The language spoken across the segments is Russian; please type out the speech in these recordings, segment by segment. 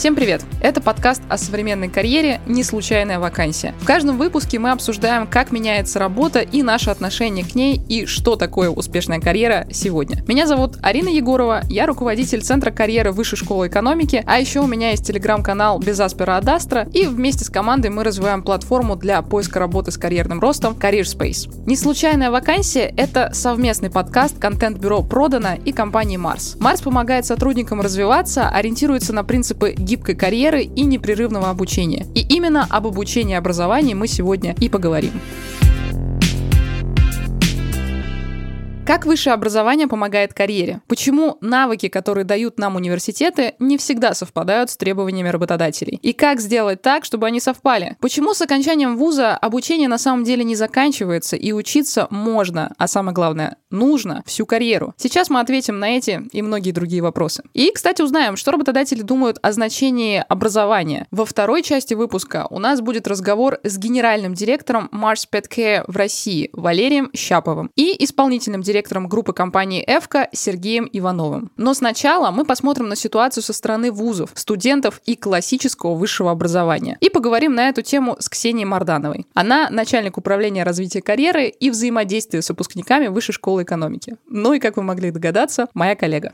Всем привет! Это подкаст о современной карьере «Не случайная вакансия». В каждом выпуске мы обсуждаем, как меняется работа и наше отношение к ней, и что такое успешная карьера сегодня. Меня зовут Арина Егорова, я руководитель Центра карьеры Высшей школы экономики, а еще у меня есть телеграм-канал «Без Аспера Адастра», и вместе с командой мы развиваем платформу для поиска работы с карьерным ростом Career Space. «Не случайная вакансия» — это совместный подкаст контент-бюро «Продано» и компании Mars. Mars помогает сотрудникам развиваться, ориентируется на принципы гибкой карьеры и непрерывного обучения. И именно об обучении и образовании мы сегодня и поговорим. Как высшее образование помогает карьере? Почему навыки, которые дают нам университеты, не всегда совпадают с требованиями работодателей? И как сделать так, чтобы они совпали? Почему с окончанием вуза обучение на самом деле не заканчивается и учиться можно, а самое главное, нужно всю карьеру? Сейчас мы ответим на эти и многие другие вопросы. И, кстати, узнаем, что работодатели думают о значении образования. Во второй части выпуска у нас будет разговор с генеральным директором Mars Pet Care в России Валерием Щаповым и исполнительным директором директором группы компании «Эвка» Сергеем Ивановым. Но сначала мы посмотрим на ситуацию со стороны вузов, студентов и классического высшего образования. И поговорим на эту тему с Ксенией Мардановой. Она начальник управления развития карьеры и взаимодействия с выпускниками Высшей школы экономики. Ну и, как вы могли догадаться, моя коллега.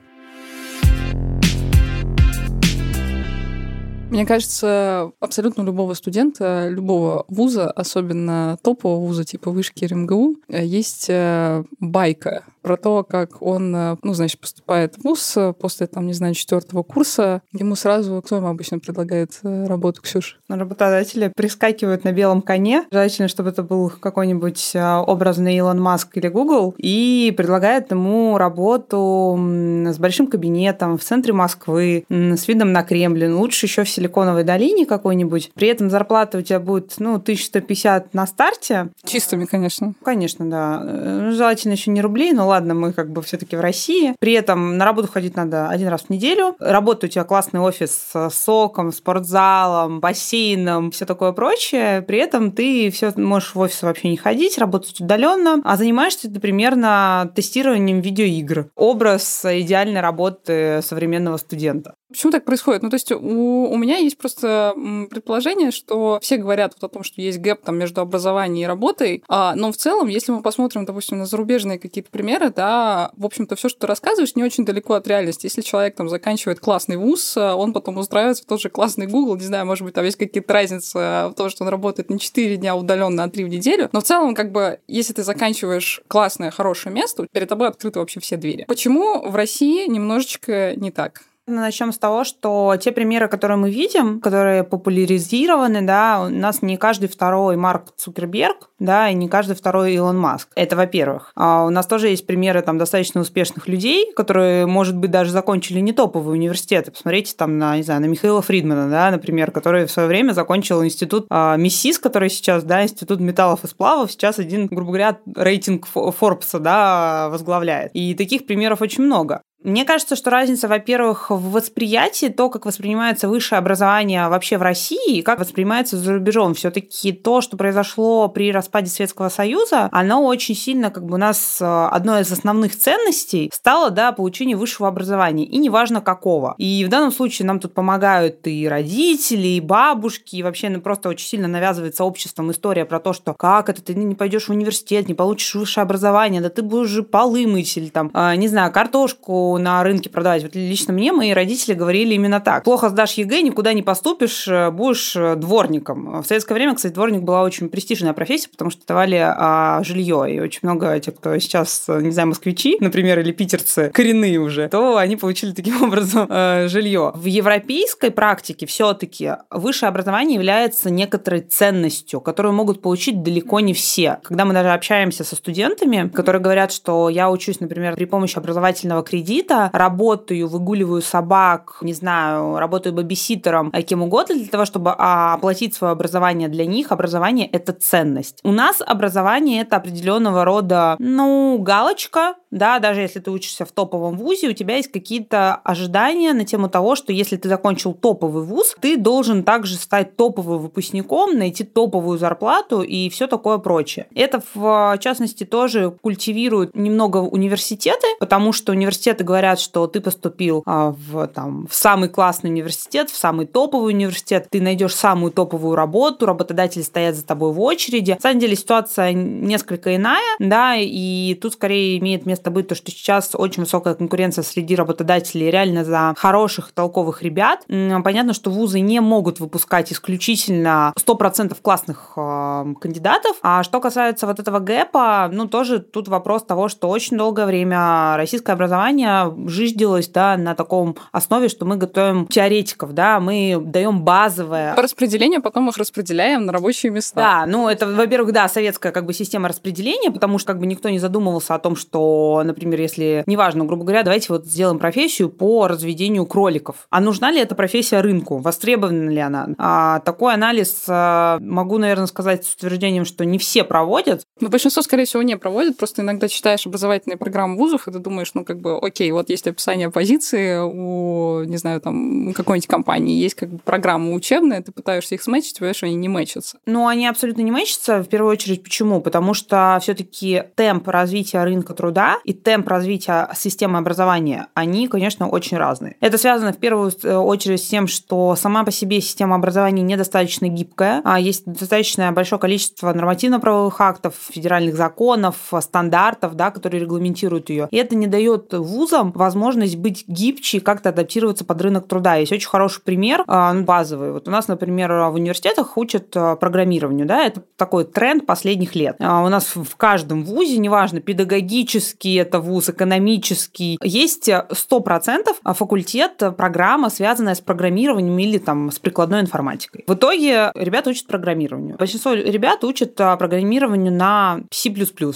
Мне кажется, абсолютно любого студента, любого вуза, особенно топового вуза типа вышки РМГУ, э, есть э, байка про то, как он, э, ну, значит, поступает в ВУЗ после, там, не знаю, четвертого курса. Ему сразу, кто ему обычно предлагает работу, Ксюш? Работодатели прискакивают на белом коне. Желательно, чтобы это был какой-нибудь образный Илон Маск или Google, и предлагает ему работу с большим кабинетом в центре Москвы, с видом на Кремль. Лучше еще в Силиконовой долине какой-нибудь. При этом зарплата у тебя будет, ну, 1150 на старте. Чистыми, конечно. Конечно, да. Ну, желательно еще не рублей, но ладно, мы как бы все-таки в России. При этом на работу ходить надо один раз в неделю. Работа у тебя классный офис с соком, спортзалом, бассейном, все такое прочее. При этом ты все можешь в офис вообще не ходить, работать удаленно, а занимаешься ты примерно тестированием видеоигр. Образ идеальной работы современного студента. Почему так происходит? Ну, то есть у, у меня есть просто предположение, что все говорят вот о том, что есть гэп там между образованием и работой, а, но в целом, если мы посмотрим, допустим, на зарубежные какие-то примеры, да, в общем-то, все, что ты рассказываешь, не очень далеко от реальности. Если человек там заканчивает классный вуз, а, он потом устраивается в тот же классный Google, не знаю, может быть, там есть какие-то разницы в том, что он работает не 4 дня удаленно, а 3 в неделю, но в целом, как бы, если ты заканчиваешь классное, хорошее место, перед тобой открыты вообще все двери. Почему в России немножечко не так? Начнем с того, что те примеры, которые мы видим, которые популяризированы, да, у нас не каждый второй Марк Цукерберг, да, и не каждый второй Илон Маск. Это во-первых. А у нас тоже есть примеры там достаточно успешных людей, которые, может быть, даже закончили не топовые университеты. Посмотрите там на, не знаю, на Михаила Фридмана, да, например, который в свое время закончил институт а, МИСИС, который сейчас, да, институт металлов и сплавов, сейчас один, грубо говоря, рейтинг Форбса, да, возглавляет. И таких примеров очень много. Мне кажется, что разница, во-первых, в восприятии, то, как воспринимается высшее образование вообще в России и как воспринимается за рубежом. все таки то, что произошло при распаде Советского Союза, оно очень сильно, как бы у нас э, одной из основных ценностей стало, да, получение высшего образования, и неважно какого. И в данном случае нам тут помогают и родители, и бабушки, и вообще ну, просто очень сильно навязывается обществом история про то, что как это, ты не пойдешь в университет, не получишь высшее образование, да ты будешь же полы мыть или там, э, не знаю, картошку на рынке продавать. Вот лично мне мои родители говорили именно так. Плохо сдашь ЕГЭ, никуда не поступишь, э, будешь э, дворником. В советское время, кстати, дворник была очень престижная профессия, потому что давали а, жилье. И очень много тех, кто сейчас, э, не знаю, москвичи, например, или питерцы, коренные уже, то они получили таким образом э, жилье. В европейской практике все-таки высшее образование является некоторой ценностью, которую могут получить далеко не все. Когда мы даже общаемся со студентами, которые говорят, что я учусь, например, при помощи образовательного кредита, кредита, работаю, выгуливаю собак, не знаю, работаю бабиситером, а кем угодно для того, чтобы а, оплатить свое образование для них. Образование — это ценность. У нас образование — это определенного рода, ну, галочка, да, даже если ты учишься в топовом вузе, у тебя есть какие-то ожидания на тему того, что если ты закончил топовый вуз, ты должен также стать топовым выпускником, найти топовую зарплату и все такое прочее. Это, в частности, тоже культивирует немного университеты, потому что университеты говорят, что ты поступил а, в, там, в самый классный университет, в самый топовый университет, ты найдешь самую топовую работу, работодатели стоят за тобой в очереди. На самом деле ситуация несколько иная, да, и тут скорее имеет место быть то, что сейчас очень высокая конкуренция среди работодателей реально за хороших, толковых ребят. Понятно, что вузы не могут выпускать исключительно 100% классных э, кандидатов. А что касается вот этого гэпа, ну, тоже тут вопрос того, что очень долгое время российское образование жиждилось, да, на таком основе, что мы готовим теоретиков, да, мы даем базовое. По распределению потом их распределяем на рабочие места. Да, ну, это, во-первых, да, советская как бы система распределения, потому что как бы никто не задумывался о том, что, например, если, неважно, грубо говоря, давайте вот сделаем профессию по разведению кроликов. А нужна ли эта профессия рынку? Востребована ли она? А, такой анализ а, могу, наверное, сказать с утверждением, что не все проводят. Ну, большинство, скорее всего, не проводят. Просто иногда читаешь образовательные программы вузов, и ты думаешь, ну, как бы, окей, вот есть описание позиции у, не знаю, там, какой-нибудь компании, есть как бы программа учебная, ты пытаешься их сметчить, понимаешь, они не мэчатся. Ну, они абсолютно не мэчатся. В первую очередь, почему? Потому что все таки темп развития рынка труда и темп развития системы образования, они, конечно, очень разные. Это связано в первую очередь с тем, что сама по себе система образования недостаточно гибкая, а есть достаточно большое количество нормативно-правовых актов, федеральных законов, стандартов, да, которые регламентируют ее. И это не дает вузам возможность быть гибче и как-то адаптироваться под рынок труда. Есть очень хороший пример, а, ну, базовый. Вот у нас, например, в университетах учат а, программированию, да, это такой тренд последних лет. А, у нас в каждом вузе, неважно, педагогический это вуз, экономический, есть 100% факультет, программа, связанная с программированием или там с прикладной информатикой. В итоге ребята учат программированию. Большинство ребят учат программированию на C++,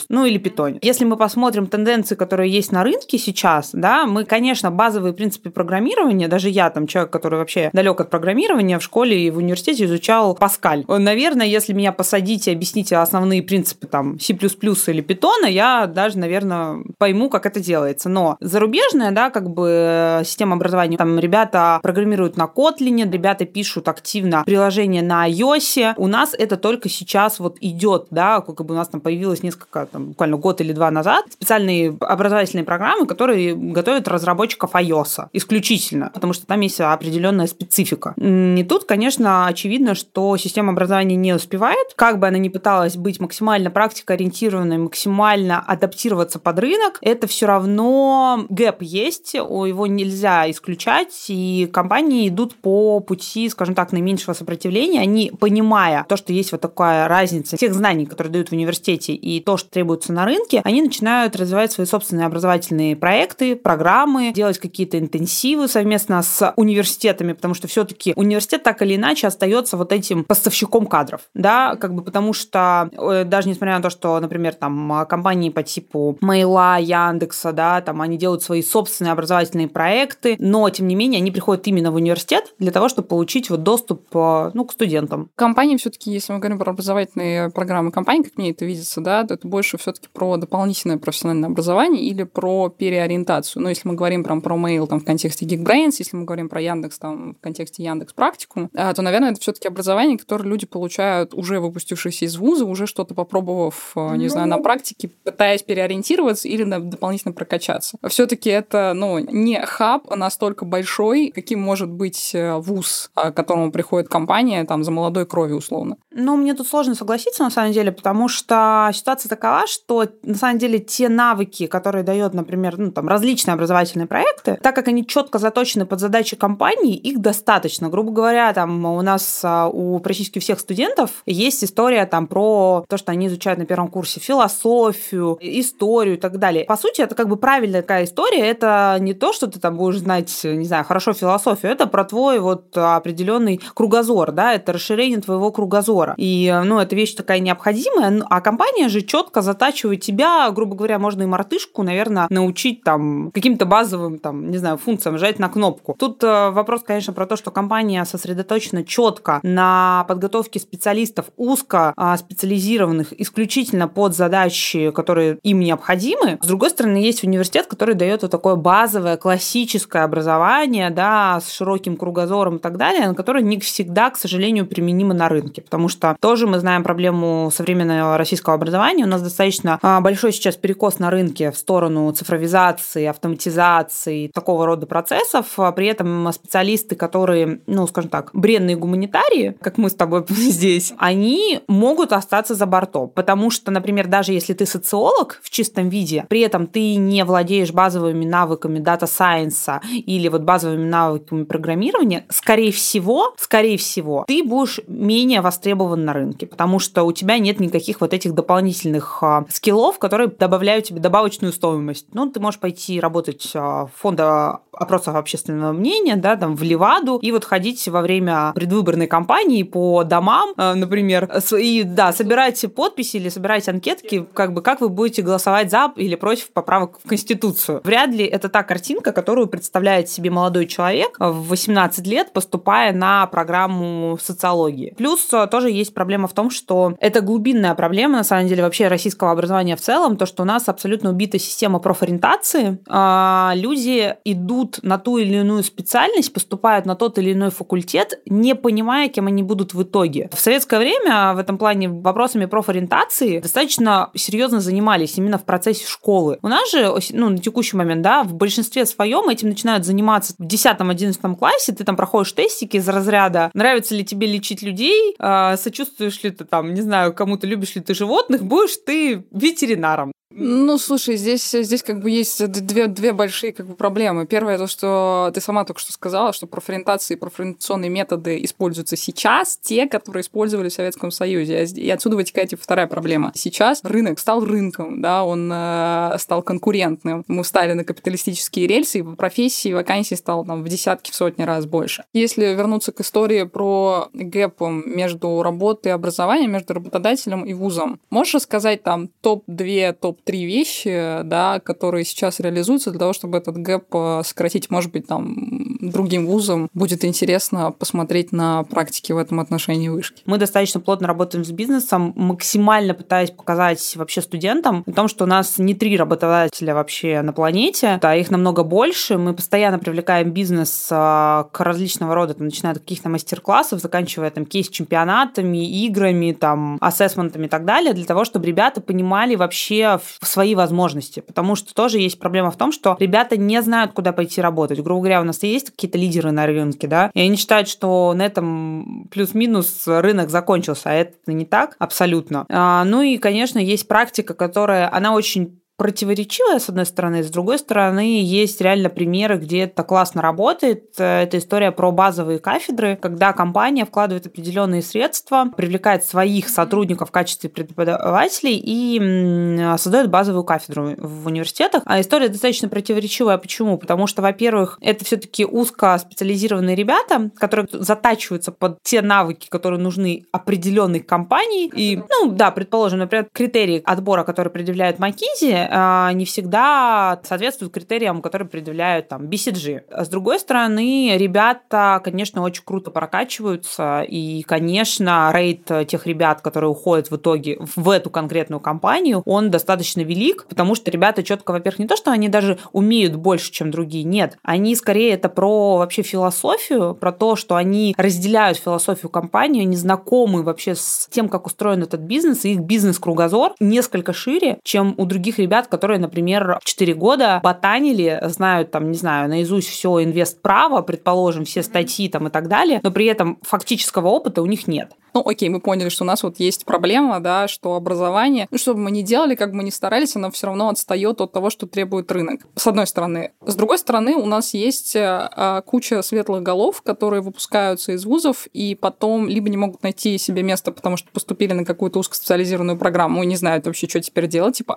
ну или Python. Если мы посмотрим тенденции, которые есть на рынке сейчас, да, мы, конечно, базовые принципы программирования, даже я там человек, который вообще далек от программирования, в школе и в университете изучал Паскаль. Наверное, если меня посадить и объяснить основные принципы там C++ или Python, я даже, наверное, пойму, как это делается. Но зарубежная, да, как бы система образования, там ребята программируют на Kotlin, ребята пишут активно приложения на iOS. У нас это только сейчас вот идет, да, как бы у нас там появилось несколько, там, буквально год или два назад, специальные образовательные программы, которые готовят разработчиков iOS исключительно, потому что там есть определенная специфика. И тут, конечно, очевидно, что система образования не успевает, как бы она ни пыталась быть максимально практикоориентированной, максимально адаптироваться под рынок, это все равно гэп есть, его нельзя исключать, и компании идут по пути, скажем так, наименьшего сопротивления, они, понимая то, что есть вот такая разница тех знаний, которые дают в университете, и то, что требуется на рынке, они начинают развивать свои собственные образовательные проекты, программы, делать какие-то интенсивы совместно с университетами, потому что все-таки университет так или иначе остается вот этим поставщиком кадров, да, как бы потому что э, даже несмотря на то, что, например, там компании по типу Мейла, Яндекса, да, там они делают свои собственные образовательные проекты, но тем не менее они приходят именно в университет для того, чтобы получить вот доступ, э, ну, к студентам. Компании все-таки, если мы говорим про образовательные программы компаний, как мне это видится, да, то это больше все-таки про дополнительное профессиональное образование или про переориентацию. Ну, если мы говорим прям про mail там в контексте Geekbrains, если мы говорим про Яндекс там в контексте Яндекс практику, а, то, наверное, это все-таки образование, которое люди получают уже выпустившись из вуза, уже что-то попробовав, э, не ну... знаю, на практике, пытаясь переориентироваться или дополнительно прокачаться. Все-таки это, ну, не хаб настолько большой, каким может быть э, вуз, к которому приходит компания там за молодой кровью условно. Ну, мне тут сложно согласиться, на самом деле, потому что ситуация такова, что, на самом деле, те навыки, которые дает, например, ну, там, различные образовательные проекты, так как они четко заточены под задачи компании, их достаточно. Грубо говоря, там у нас а, у практически всех студентов есть история там про то, что они изучают на первом курсе философию, историю и так далее. По сути, это как бы правильная такая история. Это не то, что ты там будешь знать, не знаю, хорошо философию, это про твой вот определенный кругозор, да, это расширение твоего кругозора. И, ну, это вещь такая необходимая, а компания же четко затачивает тебя, грубо говоря, можно и мартышку, наверное, научить там каким-то базовым, там, не знаю, функциям, жать на кнопку. Тут э, вопрос, конечно, про то, что компания сосредоточена четко на подготовке специалистов узко э, специализированных исключительно под задачи, которые им необходимы. С другой стороны, есть университет, который дает вот такое базовое классическое образование, да, с широким кругозором и так далее, которое не всегда, к сожалению, применимо на рынке, потому что тоже мы знаем проблему современного российского образования. У нас достаточно а, большой сейчас перекос на рынке в сторону цифровизации роботизации, автоматизации такого рода процессов. А при этом специалисты, которые, ну, скажем так, бренные гуманитарии, как мы с тобой здесь, они могут остаться за бортом. Потому что, например, даже если ты социолог в чистом виде, при этом ты не владеешь базовыми навыками data science а или вот базовыми навыками программирования, скорее всего, скорее всего, ты будешь менее востребован на рынке, потому что у тебя нет никаких вот этих дополнительных а, skill ов, которые добавляют тебе добавочную стоимость. Ну, ты можешь пойти работать а, в фонда опросов общественного мнения, да, там, в Леваду, и вот ходить во время предвыборной кампании по домам, а, например, и, да, собирать подписи или собирать анкетки, как бы, как вы будете голосовать за или против поправок в Конституцию. Вряд ли это та картинка, которую представляет себе молодой человек в 18 лет, поступая на программу социологии. Плюс тоже есть проблема в том, что это глубинная проблема, на самом деле, вообще российского образования в целом, то, что у нас абсолютно убита система профориентации. А, люди идут на ту или иную специальность, поступают на тот или иной факультет, не понимая, кем они будут в итоге. В советское время в этом плане вопросами профориентации достаточно серьезно занимались именно в процессе школы. У нас же, ну, на текущий момент, да, в большинстве своем этим начинают заниматься в 10-11 классе, ты там проходишь тестики из разряда «Нравится ли тебе лечить людей? А, сочувствуешь ли ты там, не знаю, кому-то любишь ли ты животных? Будешь ты ветеринаром?» Ну, слушай, здесь, здесь как бы есть две, две большие как бы, проблемы. Первое, то, что ты сама только что сказала, что профориентации и профориентационные методы используются сейчас, те, которые использовали в Советском Союзе. И отсюда вытекает типа, вторая проблема. Сейчас рынок стал рынком, да, он э, стал конкурентным. Мы встали на капиталистические рельсы, и по профессии вакансий стало там в десятки, в сотни раз больше. Если вернуться к истории про гэп между работой и образованием, между работодателем и вузом, можешь рассказать там топ-2, топ три вещи, да, которые сейчас реализуются для того, чтобы этот гэп э, сократить, может быть, там, другим вузам будет интересно посмотреть на практики в этом отношении вышки. Мы достаточно плотно работаем с бизнесом, максимально пытаясь показать вообще студентам о том, что у нас не три работодателя вообще на планете, да, их намного больше. Мы постоянно привлекаем бизнес э, к различного рода, там, начиная от каких-то мастер-классов, заканчивая там кейс-чемпионатами, играми, там, ассессментами и так далее, для того, чтобы ребята понимали вообще свои возможности, потому что тоже есть проблема в том, что ребята не знают, куда пойти работать. Грубо говоря, у нас есть какие-то лидеры на рынке, да, и они считают, что на этом плюс-минус рынок закончился, а это не так абсолютно. А, ну и, конечно, есть практика, которая, она очень противоречивая, с одной стороны, с другой стороны, есть реально примеры, где это классно работает. Это история про базовые кафедры, когда компания вкладывает определенные средства, привлекает своих сотрудников в качестве преподавателей и создает базовую кафедру в университетах. А история достаточно противоречивая. Почему? Потому что, во-первых, это все-таки узкоспециализированные ребята, которые затачиваются под те навыки, которые нужны определенной компании. И, ну, да, предположим, например, критерии отбора, которые предъявляют McKinsey, не всегда соответствуют критериям, которые предъявляют там BCG. С другой стороны, ребята, конечно, очень круто прокачиваются, и, конечно, рейд тех ребят, которые уходят в итоге в эту конкретную компанию, он достаточно велик, потому что ребята четко, во-первых, не то, что они даже умеют больше, чем другие, нет, они скорее это про вообще философию, про то, что они разделяют философию компании, они знакомы вообще с тем, как устроен этот бизнес, и их бизнес-кругозор несколько шире, чем у других ребят, ребят, которые, например, 4 года ботанили, знают там, не знаю, наизусть все инвест-право, предположим, все статьи там и так далее, но при этом фактического опыта у них нет. Ну, окей, мы поняли, что у нас вот есть проблема, да, что образование, ну, что бы мы ни делали, как бы мы ни старались, оно все равно отстает от того, что требует рынок. С одной стороны. С другой стороны, у нас есть а, куча светлых голов, которые выпускаются из вузов и потом либо не могут найти себе место, потому что поступили на какую-то узкоспециализированную программу и не знают вообще, что теперь делать, типа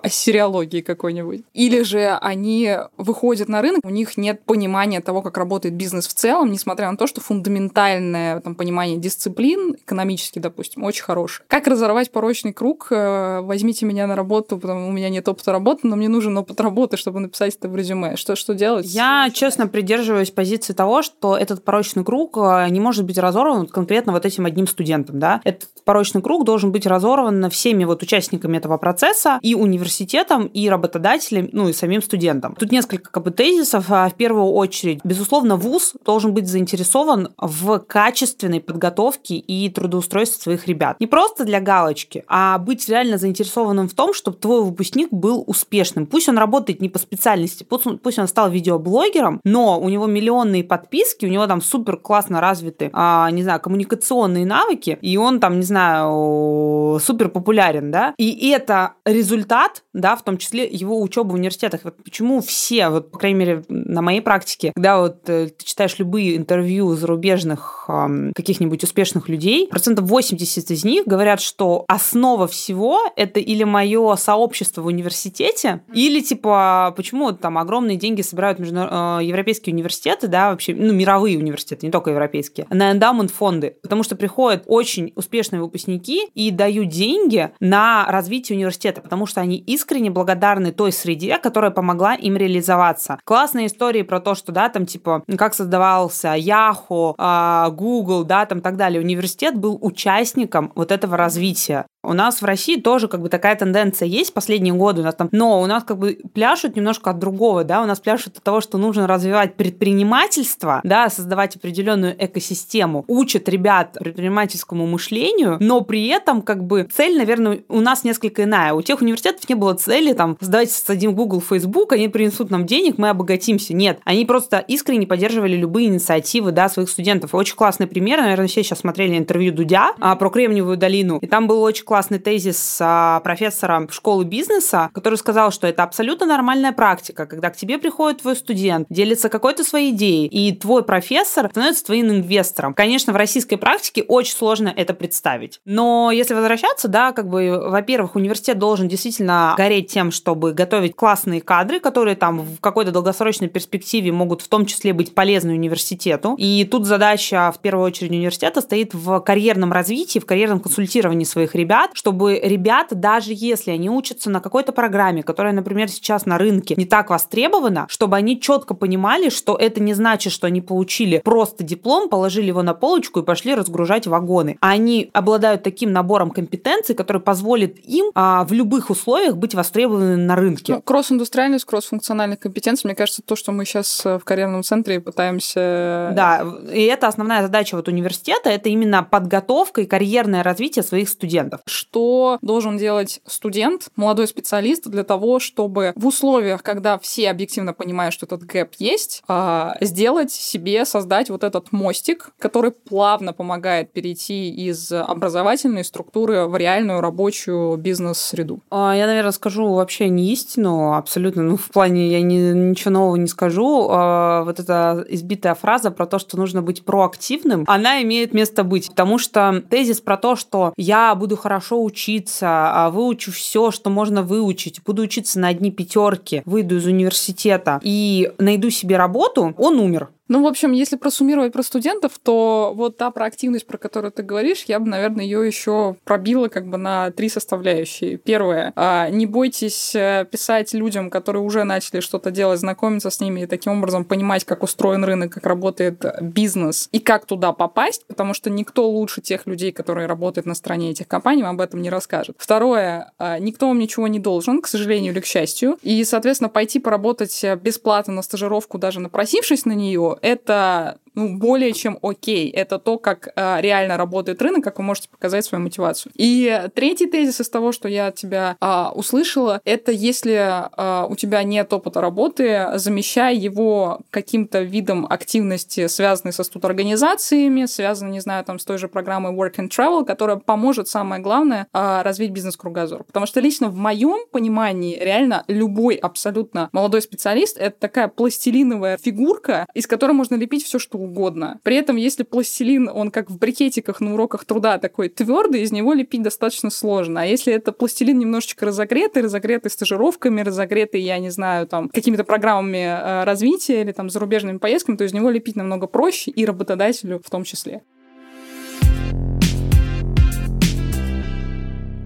ассериологии какой-нибудь. Или же они выходят на рынок, у них нет понимания того, как работает бизнес в целом, несмотря на то, что фундаментальное там, понимание дисциплин экономически, допустим, очень хороший. Как разорвать порочный круг? Э, возьмите меня на работу, потому у меня нет опыта работы, но мне нужен опыт работы, чтобы написать это в резюме. Что, что делать? Я, честно, придерживаюсь позиции того, что этот порочный круг э, не может быть разорван конкретно вот этим одним студентом. Да? Этот порочный круг должен быть разорван всеми вот участниками этого процесса и университетом, и работодателям, ну и самим студентам. Тут несколько как бы тезисов. А, в первую очередь, безусловно, вуз должен быть заинтересован в качественной подготовке и трудоустройстве своих ребят. Не просто для галочки, а быть реально заинтересованным в том, чтобы твой выпускник был успешным. Пусть он работает не по специальности, пусть он стал видеоблогером, но у него миллионные подписки, у него там супер классно развиты, а, не знаю, коммуникационные навыки, и он там, не знаю, супер популярен, да, и это результат, да, в том числе его учебы в университетах. Вот почему все, вот, по крайней мере, на моей практике, когда вот э, ты читаешь любые интервью зарубежных э, каких-нибудь успешных людей, процентов 80 из них говорят, что основа всего это или мое сообщество в университете, или типа, почему там огромные деньги собирают между, э, европейские университеты, да, вообще, ну, мировые университеты, не только европейские, на эндаумент фонды, потому что приходят очень успешные выпускники и дают деньги на развитие университета, потому что они искренне благодарны той среде, которая помогла им реализоваться. Классные истории про то, что, да, там, типа, как создавался Yahoo, а, Google, да, там, так далее. Университет был участником вот этого развития. У нас в России тоже как бы такая тенденция есть последние годы у нас там, но у нас как бы пляшут немножко от другого, да, у нас пляшут от того, что нужно развивать предпринимательство, да, создавать определенную экосистему, учат ребят предпринимательскому мышлению, но при этом как бы цель, наверное, у нас несколько иная. У тех университетов не было цели там, давайте создадим Google, Facebook, они принесут нам денег, мы обогатимся. Нет, они просто искренне поддерживали любые инициативы, да, своих студентов. Очень классный пример, наверное, все сейчас смотрели интервью Дудя а, про Кремниевую долину, и там был очень классный тезис а, профессора школы бизнеса, который сказал, что это абсолютно нормальная практика, когда к тебе приходит твой студент, делится какой-то своей идеей, и твой профессор становится твоим инвестором. Конечно, в российской практике очень сложно это представить. Но если возвращаться, да, как бы, во-первых, университет должен действительно гореть тем, чтобы готовить классные кадры, которые там в какой-то долгосрочной перспективе могут в том числе быть полезны университету. И тут задача в первую очередь университета стоит в карьерном развитии, в карьерном консультировании своих ребят, ребят, чтобы ребята, даже если они учатся на какой-то программе, которая, например, сейчас на рынке не так востребована, чтобы они четко понимали, что это не значит, что они получили просто диплом, положили его на полочку и пошли разгружать вагоны. Они обладают таким набором компетенций, который позволит им а, в любых условиях быть востребованными на рынке. Ну, кросс-индустриальность, кросс-функциональных компетенций, мне кажется, то, что мы сейчас э, в карьерном центре пытаемся... Да, и это основная задача вот университета, это именно подготовка и карьерное развитие своих студентов что должен делать студент, молодой специалист для того, чтобы в условиях, когда все объективно понимают, что этот гэп есть, а, сделать себе, создать вот этот мостик, который плавно помогает перейти из образовательной структуры в реальную рабочую бизнес-среду. А, я, наверное, скажу вообще не истину, абсолютно, ну, в плане я не, ничего нового не скажу. А, вот эта избитая фраза про то, что нужно быть проактивным, она имеет место быть, потому что тезис про то, что я буду хорошо хорошо учиться, а выучу все, что можно выучить, буду учиться на одни пятерки, выйду из университета и найду себе работу, он умер. Ну, в общем, если просуммировать про студентов, то вот та проактивность, про которую ты говоришь, я бы, наверное, ее еще пробила как бы на три составляющие. Первое. А, не бойтесь э, писать людям, которые уже начали что-то делать, знакомиться с ними и таким образом понимать, как устроен рынок, как работает бизнес и как туда попасть, потому что никто лучше тех людей, которые работают на стороне этих компаний, вам об этом не расскажет. Второе. А, никто вам ничего не должен, к сожалению или к счастью. И, соответственно, пойти поработать бесплатно на стажировку, даже напросившись на нее, это ну, более чем окей. Это то, как э, реально работает рынок, как вы можете показать свою мотивацию. И третий тезис из того, что я от тебя э, услышала, это если э, у тебя нет опыта работы, замещай его каким-то видом активности, связанной со студорганизациями, связанной, не знаю, там, с той же программой Work and Travel, которая поможет, самое главное, э, развить бизнес-кругозор. Потому что лично в моем понимании реально любой абсолютно молодой специалист — это такая пластилиновая фигурка, из которой можно лепить все, что угодно. При этом, если пластилин, он как в брикетиках на уроках труда такой твердый, из него лепить достаточно сложно. А если это пластилин немножечко разогретый, разогретый стажировками, разогретый, я не знаю, там, какими-то программами э, развития или там зарубежными поездками, то из него лепить намного проще и работодателю в том числе.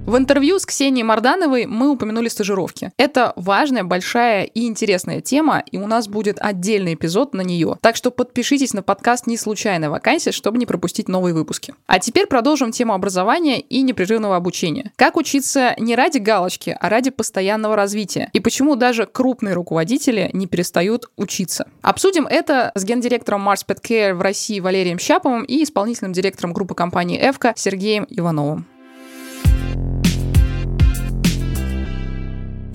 В интервью с Ксенией Мардановой мы упомянули стажировки. Это важная, большая и интересная тема, и у нас будет отдельный эпизод на нее. Так что подпишитесь на подкаст «Не случайная вакансия», чтобы не пропустить новые выпуски. А теперь продолжим тему образования и непрерывного обучения. Как учиться не ради галочки, а ради постоянного развития? И почему даже крупные руководители не перестают учиться? Обсудим это с гендиректором Mars Pet Care в России Валерием Щаповым и исполнительным директором группы компании «Эвка» Сергеем Ивановым.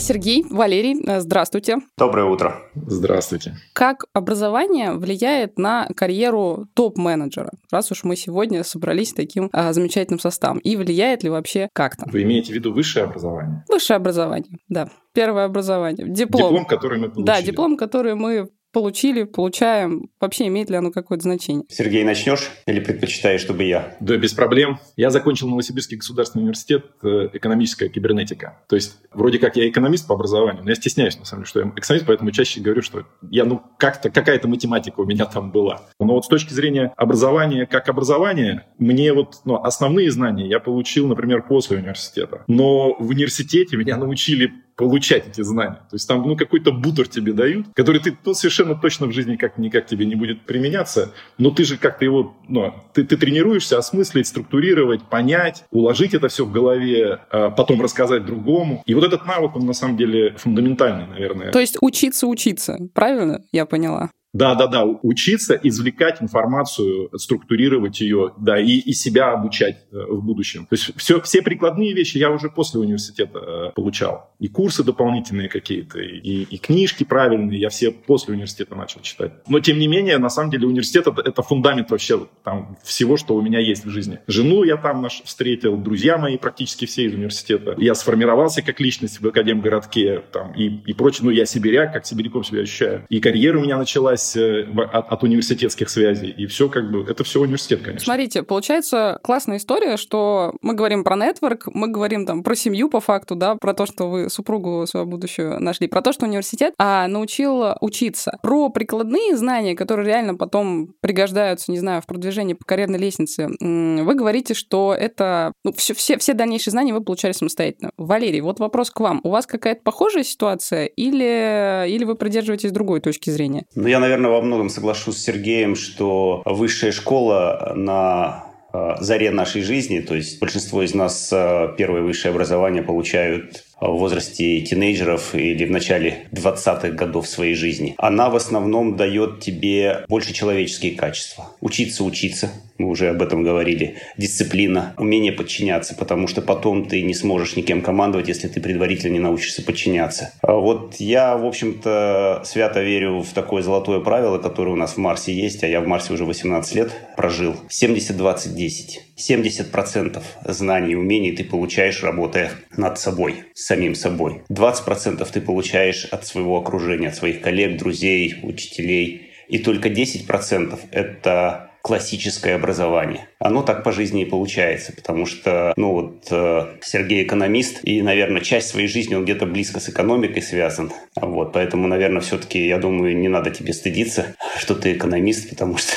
Сергей, Валерий, э, здравствуйте. Доброе утро. Здравствуйте. Как образование влияет на карьеру топ-менеджера, раз уж мы сегодня собрались таким а, замечательным составом? И влияет ли вообще как-то? Вы имеете в виду высшее образование? Высшее образование, да. Первое образование. Диплом. Диплом, который мы получили. Да, диплом, который мы получили, получаем, вообще имеет ли оно какое-то значение? Сергей, начнешь или предпочитаешь, чтобы я? Да, без проблем. Я закончил Новосибирский государственный университет э, экономическая кибернетика. То есть, вроде как я экономист по образованию, но я стесняюсь, на самом деле, что я экономист, поэтому чаще говорю, что я, ну, как-то, какая-то математика у меня там была. Но вот с точки зрения образования как образования, мне вот ну, основные знания я получил, например, после университета. Но в университете меня научили получать эти знания. То есть там ну, какой-то бутер тебе дают, который ты ну, совершенно точно в жизни как никак тебе не будет применяться, но ты же как-то его, ну, ты, ты тренируешься осмыслить, структурировать, понять, уложить это все в голове, а потом рассказать другому. И вот этот навык, он на самом деле фундаментальный, наверное. То есть учиться учиться, правильно я поняла? Да, да, да, учиться, извлекать информацию, структурировать ее, да, и, и себя обучать э, в будущем. То есть все, все прикладные вещи я уже после университета э, получал. И курсы дополнительные какие-то, и, и книжки правильные я все после университета начал читать. Но тем не менее, на самом деле университет это, это фундамент вообще там, всего, что у меня есть в жизни. Жену я там наш встретил, друзья мои практически все из университета. Я сформировался как личность в Академгородке там, и, и прочее. Ну, я сибиряк, как сибиряком себя ощущаю. И карьера у меня началась связь э, от, от университетских связей. И все как бы, это все университет, конечно. Смотрите, получается классная история, что мы говорим про нетворк, мы говорим там про семью по факту, да, про то, что вы супругу свою будущую нашли, про то, что университет а, научил учиться. Про прикладные знания, которые реально потом пригождаются, не знаю, в продвижении по карьерной лестнице, вы говорите, что это... Ну, все, все, все дальнейшие знания вы получали самостоятельно. Валерий, вот вопрос к вам. У вас какая-то похожая ситуация или, или вы придерживаетесь другой точки зрения? Ну, я, наверное, наверное, во многом соглашусь с Сергеем, что высшая школа на э, заре нашей жизни, то есть большинство из нас э, первое высшее образование получают в возрасте тинейджеров или в начале 20-х годов своей жизни. Она в основном дает тебе больше человеческие качества. Учиться учиться, мы уже об этом говорили. Дисциплина, умение подчиняться, потому что потом ты не сможешь никем командовать, если ты предварительно не научишься подчиняться. А вот я, в общем-то, свято верю в такое золотое правило, которое у нас в Марсе есть, а я в Марсе уже 18 лет прожил. 70-20-10. 70% знаний и умений ты получаешь, работая над собой, самим собой. 20% ты получаешь от своего окружения, от своих коллег, друзей, учителей. И только 10% это классическое образование. Оно так по жизни и получается, потому что, ну вот, э, Сергей экономист, и, наверное, часть своей жизни он где-то близко с экономикой связан. Вот, поэтому, наверное, все-таки, я думаю, не надо тебе стыдиться, что ты экономист, потому что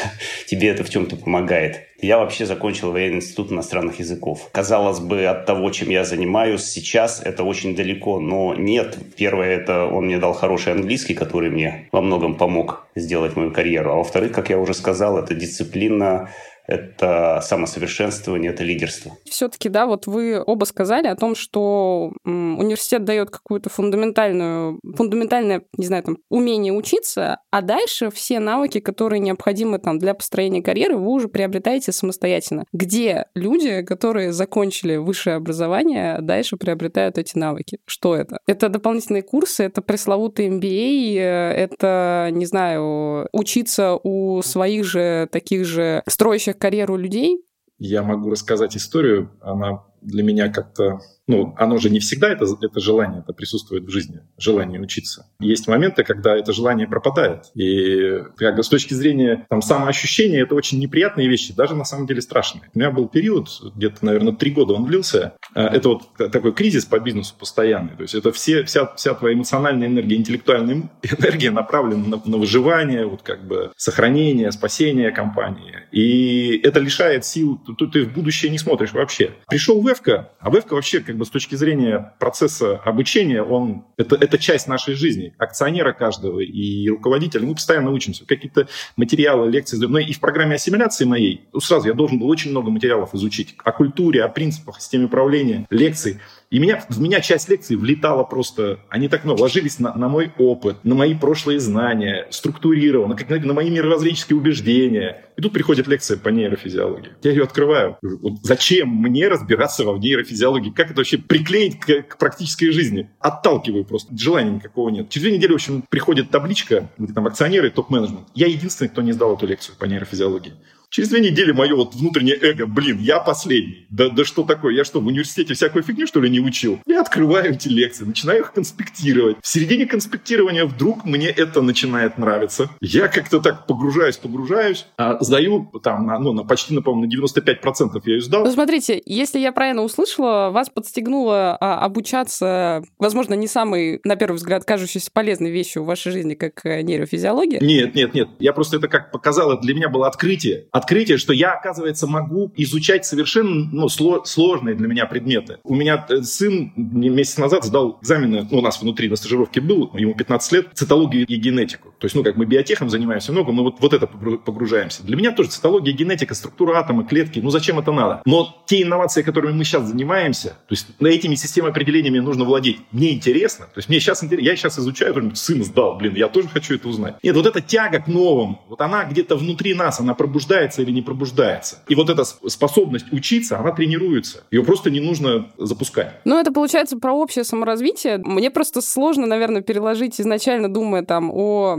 тебе это в чем-то помогает. Я вообще закончил военный институт иностранных языков. Казалось бы, от того, чем я занимаюсь сейчас, это очень далеко, но нет. Первое, это он мне дал хороший английский, который мне во многом помог сделать мою карьеру. А во-вторых, как я уже сказал, это дисциплина, это самосовершенствование, это лидерство. Все-таки, да, вот вы оба сказали о том, что университет дает какую-то фундаментальную, фундаментальное, не знаю, там, умение учиться, а дальше все навыки, которые необходимы там для построения карьеры, вы уже приобретаете самостоятельно. Где люди, которые закончили высшее образование, дальше приобретают эти навыки? Что это? Это дополнительные курсы, это пресловутый MBA, это, не знаю, учиться у своих же таких же строящих карьеру людей? Я могу рассказать историю. Она для меня как-то ну, оно же не всегда это, это желание, это присутствует в жизни, желание учиться. Есть моменты, когда это желание пропадает. И как бы с точки зрения там, самоощущения, это очень неприятные вещи, даже на самом деле страшные. У меня был период, где-то, наверное, три года он длился. А, это вот такой кризис по бизнесу постоянный. То есть это все, вся, вся твоя эмоциональная энергия, интеллектуальная энергия направлена на, на выживание, вот как бы сохранение, спасение компании. И это лишает сил, тут ты в будущее не смотришь вообще. Пришел ВЭФКа, а ВЭФКа вообще как бы с точки зрения процесса обучения, он, это, это часть нашей жизни, акционера каждого и руководителя. Мы постоянно учимся. Какие-то материалы, лекции. Но и в программе ассимиляции моей, ну, сразу я должен был очень много материалов изучить. О культуре, о принципах, системе управления, лекций. И меня, в меня часть лекций влетала просто, они так ну, ложились на, на мой опыт, на мои прошлые знания, структурированно, как на, на мои мировоззренческие убеждения. И тут приходит лекция по нейрофизиологии. Я ее открываю. Вот зачем мне разбираться во нейрофизиологии? Как это вообще приклеить к, к практической жизни? Отталкиваю просто. Желания никакого нет. Через две недели, в общем, приходит табличка, где там акционеры, топ-менеджмент. Я единственный, кто не сдал эту лекцию по нейрофизиологии. Через две недели мое вот внутреннее эго, блин, я последний. Да, да что такое? Я что, в университете всякую фигню, что ли, не учил? Я открываю эти лекции, начинаю их конспектировать. В середине конспектирования вдруг мне это начинает нравиться. Я как-то так погружаюсь, погружаюсь, а сдаю там, на, ну, на почти, на, по-моему, на 95% я ее сдал. Ну, смотрите, если я правильно услышала, вас подстегнуло а, обучаться, возможно, не самой, на первый взгляд, кажущейся полезной вещью в вашей жизни, как э, нейрофизиология? Нет, нет, нет. Я просто это как показал, это для меня было открытие открытие, что я, оказывается, могу изучать совершенно ну, сложные для меня предметы. У меня э, сын месяц назад сдал экзамены, ну, у нас внутри на стажировке был, ему 15 лет, цитологию и генетику. То есть, ну, как мы биотехом занимаемся много, мы вот, вот это погружаемся. Для меня тоже цитология, генетика, структура атома, клетки, ну, зачем это надо? Но те инновации, которыми мы сейчас занимаемся, то есть этими системами определениями нужно владеть. Мне интересно, то есть мне сейчас интересно, я сейчас изучаю, сын сдал, блин, я тоже хочу это узнать. Нет, вот эта тяга к новому, вот она где-то внутри нас, она пробуждается пробуждается или не пробуждается. И вот эта способность учиться, она тренируется. Ее просто не нужно запускать. Ну, это получается про общее саморазвитие. Мне просто сложно, наверное, переложить изначально, думая там о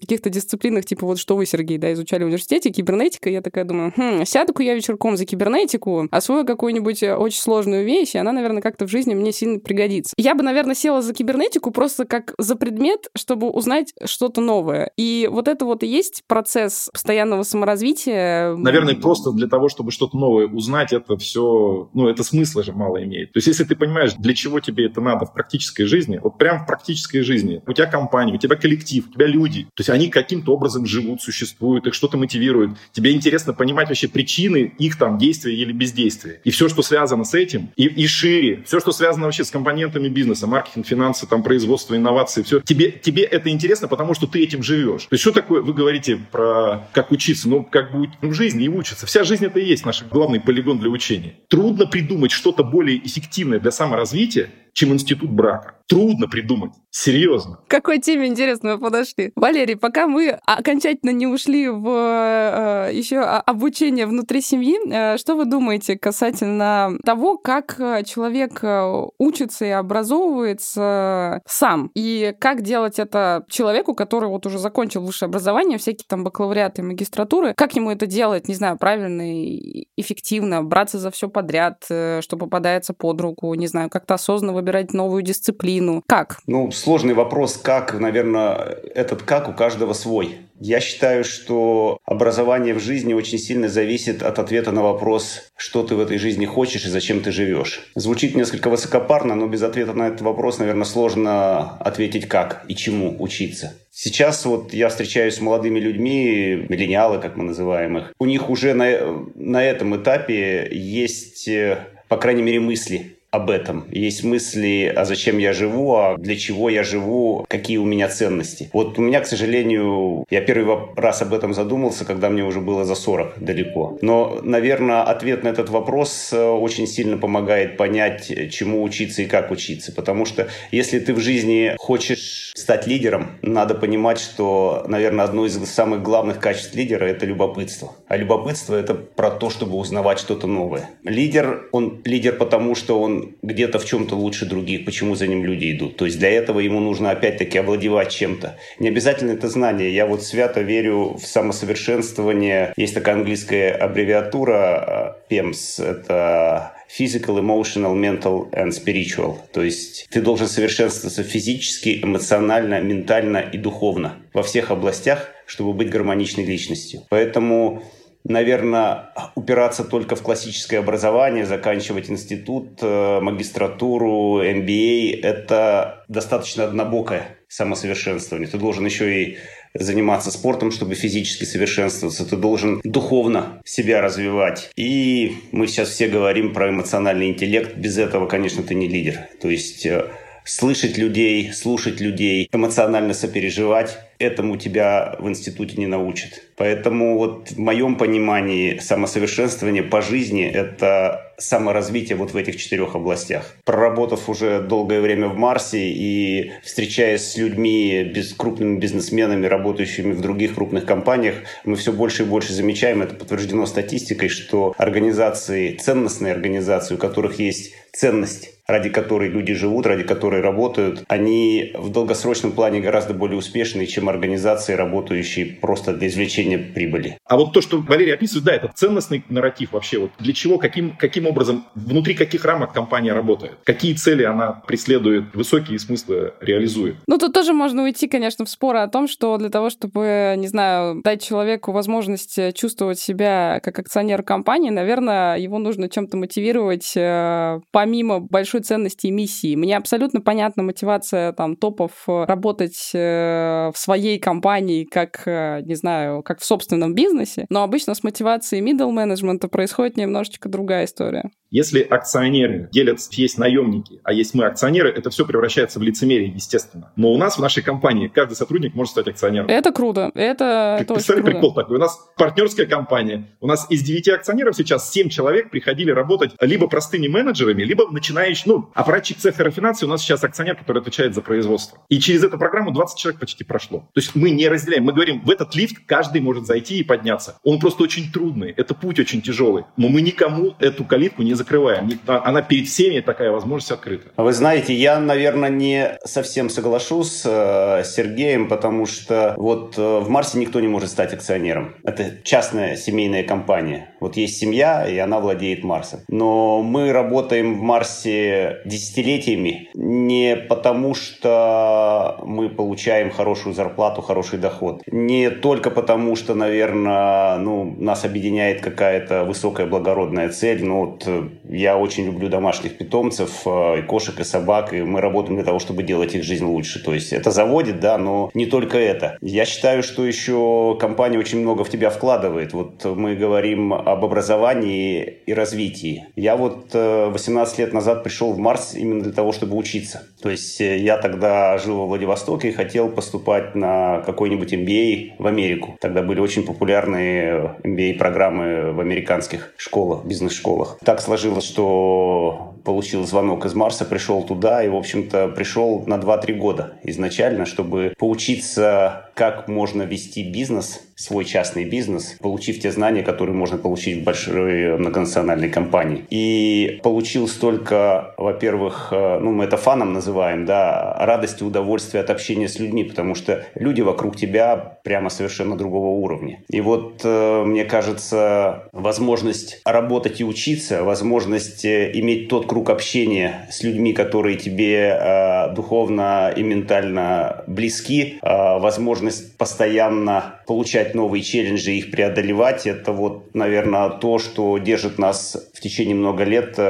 каких-то дисциплинах, типа вот что вы, Сергей, да, изучали в университете, кибернетика, я такая думаю, хм, сяду-ка я вечерком за кибернетику, освою какую-нибудь э, очень сложную вещь, и она, наверное, как-то в жизни мне сильно пригодится. Я бы, наверное, села за кибернетику просто как за предмет, чтобы узнать что-то новое. И вот это вот и есть процесс постоянного саморазвития, Наверное, просто для того, чтобы что-то новое узнать, это все, ну, это смысла же мало имеет. То есть, если ты понимаешь, для чего тебе это надо в практической жизни, вот прям в практической жизни, у тебя компания, у тебя коллектив, у тебя люди, то есть они каким-то образом живут, существуют, их что-то мотивирует. Тебе интересно понимать вообще причины их там действия или бездействия. И все, что связано с этим, и, и шире, все, что связано вообще с компонентами бизнеса, маркетинг, финансы, там, производство, инновации, все. Тебе, тебе это интересно, потому что ты этим живешь. То есть, что такое, вы говорите про как учиться, ну, как бы в жизни и учатся. Вся жизнь это и есть наш главный полигон для учения. Трудно придумать что-то более эффективное для саморазвития, чем институт брака. Трудно придумать. Серьезно. К какой теме интересно мы подошли? Валерий, пока мы окончательно не ушли в э, еще обучение внутри семьи, э, что вы думаете касательно того, как э, человек э, учится и образовывается сам? И как делать это человеку, который вот уже закончил высшее образование, всякие там бакалавриаты магистратуры, как ему это делать, не знаю, правильно и эффективно, браться за все подряд, э, что попадается под руку, не знаю, как-то осознанно выбирать новую дисциплину. Как? Ну, сложный вопрос, как, наверное, этот как у каждого свой. Я считаю, что образование в жизни очень сильно зависит от ответа на вопрос, что ты в этой жизни хочешь и зачем ты живешь. Звучит несколько высокопарно, но без ответа на этот вопрос, наверное, сложно ответить как и чему учиться. Сейчас вот я встречаюсь с молодыми людьми, миллениалы, как мы называем их. У них уже на, на этом этапе есть, э, по крайней мере, мысли об этом. Есть мысли, а зачем я живу, а для чего я живу, какие у меня ценности. Вот у меня, к сожалению, я первый раз об этом задумался, когда мне уже было за 40 далеко. Но, наверное, ответ на этот вопрос э, очень сильно помогает понять, чему учиться и как учиться. Потому что если ты в жизни хочешь стать лидером, надо понимать, что, наверное, одно из самых главных качеств лидера – это любопытство. А любопытство – это про то, чтобы узнавать что-то новое. Лидер, он лидер потому, что он где-то в чем-то лучше других, почему за ним люди идут. То есть для этого ему нужно опять-таки овладевать чем-то. Не обязательно это знание. Я вот свято верю в самосовершенствование. Есть такая английская аббревиатура PEMS. Это physical, emotional, mental and spiritual. То есть ты должен совершенствоваться физически, эмоционально, ментально и духовно во всех областях, чтобы быть гармоничной личностью. Поэтому наверное, упираться только в классическое образование, заканчивать институт, э, магистратуру, MBA – это достаточно однобокое самосовершенствование. Ты должен еще и заниматься спортом, чтобы физически совершенствоваться. Ты должен духовно себя развивать. И мы сейчас все говорим про эмоциональный интеллект. Без этого, конечно, ты не лидер. То есть э, слышать людей, слушать людей, эмоционально сопереживать, этому тебя в институте не научат. Поэтому вот в моем понимании самосовершенствование по жизни – это саморазвитие вот в этих четырех областях. Проработав уже долгое время в Марсе и встречаясь с людьми, без, крупными бизнесменами, работающими в других крупных компаниях, мы все больше и больше замечаем, это подтверждено статистикой, что организации, ценностные организации, у которых есть ценность ради которой люди живут, ради которой работают, они в долгосрочном плане гораздо более успешные, чем организации, работающие просто для извлечения прибыли. А вот то, что Валерий описывает, да, это ценностный нарратив вообще. Вот для чего, каким, каким образом, внутри каких рамок компания работает? Какие цели она преследует, высокие смыслы реализует? Ну, тут тоже можно уйти, конечно, в споры о том, что для того, чтобы, не знаю, дать человеку возможность чувствовать себя как акционер компании, наверное, его нужно чем-то мотивировать э, помимо большой ценности и миссии. Мне абсолютно понятна мотивация там топов э, работать э, в своей компании как, э, не знаю, как в собственном бизнесе, но обычно с мотивацией middle менеджмента происходит немножечко другая история. Если акционеры делят, есть наемники, а есть мы акционеры, это все превращается в лицемерие, естественно. Но у нас в нашей компании каждый сотрудник может стать акционером. Это круто. Это, это Представь, круто. прикол такой. У нас партнерская компания. У нас из 9 акционеров сейчас 7 человек приходили работать либо простыми менеджерами, либо начинающими. Ну, аппаратчик цеха рафинации у нас сейчас акционер, который отвечает за производство. И через эту программу 20 человек почти прошло. То есть мы не разделяем. Мы говорим, в этот лифт каждый может зайти и подняться. Он просто очень трудный. Это путь очень тяжелый. Но мы никому эту калитку не закрываем. Она перед всеми такая возможность открыта. Вы знаете, я, наверное, не совсем соглашусь э, с Сергеем, потому что вот э, в Марсе никто не может стать акционером. Это частная семейная компания. Вот есть семья, и она владеет Марсом. Но мы работаем в Марсе десятилетиями не потому, что мы получаем хорошую зарплату, хороший доход. Не только потому, что, наверное, ну, нас объединяет какая-то высокая благородная цель. Ну, вот э, я очень люблю домашних питомцев, э, и кошек, и собак, и мы работаем для того, чтобы делать их жизнь лучше. То есть это заводит, да, но не только это. Я считаю, что еще компания очень много в тебя вкладывает. Вот мы говорим об образовании и развитии. Я вот 18 э, лет назад пришел в Марс именно для того, чтобы учиться. То есть э, я тогда жил во Владивостоке и хотел поступать на какой-нибудь MBA в Америку. Тогда были очень популярные MBA-программы в американских школах, бизнес-школах. Так сложилось, что получил звонок из Марса, пришел туда и, в общем-то, пришел на 2-3 года изначально, чтобы поучиться, как можно вести бизнес, свой частный бизнес, получив те знания, которые можно получить в большой многонациональной компании. И получил столько, во-первых, э, ну, мы это фаном называем, да, радости, удовольствия от общения с людьми, потому что люди вокруг тебя прямо совершенно другого уровня. И вот, э, мне кажется, возможность работать и учиться, возможность э, иметь тот круг общения с людьми, которые тебе духовно и ментально близки, возможность постоянно получать новые челленджи, их преодолевать, это вот, наверное, то, что держит нас в течение много лет э,